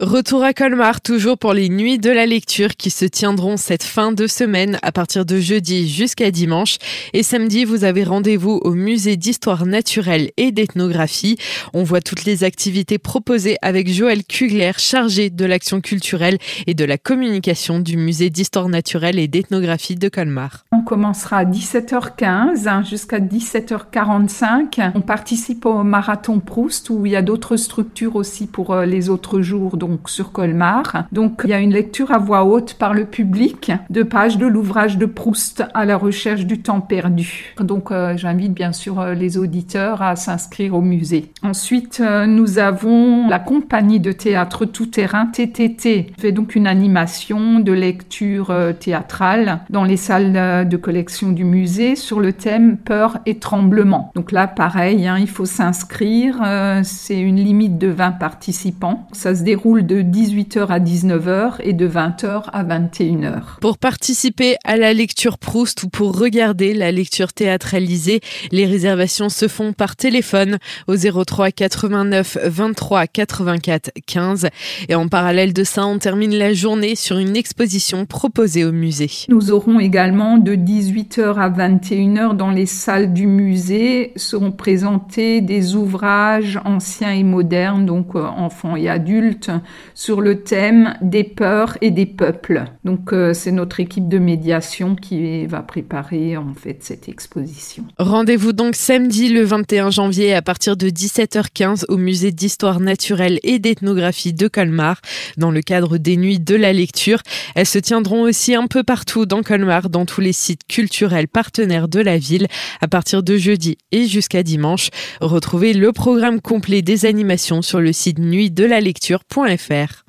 Retour à Colmar, toujours pour les nuits de la lecture qui se tiendront cette fin de semaine à partir de jeudi jusqu'à dimanche. Et samedi, vous avez rendez-vous au musée d'histoire naturelle et d'ethnographie. On voit toutes les activités proposées avec Joël Kugler, chargé de l'action culturelle et de la communication du musée d'histoire naturelle et d'ethnographie de Colmar. On commencera à 17h15 hein, jusqu'à 17h45. On participe au marathon Proust où il y a d'autres structures aussi pour euh, les autres jours donc sur Colmar. Donc il y a une lecture à voix haute par le public de pages de l'ouvrage de Proust à la recherche du temps perdu. Donc euh, j'invite bien sûr euh, les auditeurs à s'inscrire au musée. Ensuite, nous avons la compagnie de théâtre tout-terrain TTT. fait donc une animation de lecture théâtrale dans les salles de collection du musée sur le thème peur et tremblement. Donc là, pareil, hein, il faut s'inscrire. C'est une limite de 20 participants. Ça se déroule de 18h à 19h et de 20h à 21h. Pour participer à la lecture Proust ou pour regarder la lecture théâtralisée, les réservations se font par téléphone au 03 89 23 84 15. Et en parallèle de ça, on termine la journée sur une exposition proposée au musée. Nous aurons également de 18h à 21h dans les salles du musée seront présentés des ouvrages anciens et modernes, donc euh, enfants et adultes, sur le thème des peurs et des peuples. Donc euh, c'est notre équipe de médiation qui va préparer en fait cette exposition. Rendez-vous donc samedi le 21 janvier à partir de 17h15 au musée d'histoire naturelle et d'ethnographie de Colmar dans le cadre des nuits de la lecture. Elles se tiendront aussi un peu partout dans Colmar dans tous les sites culturels partenaires de la ville à partir de jeudi et jusqu'à dimanche. Retrouvez le programme complet des animations sur le site nuitdelalecture.fr faire.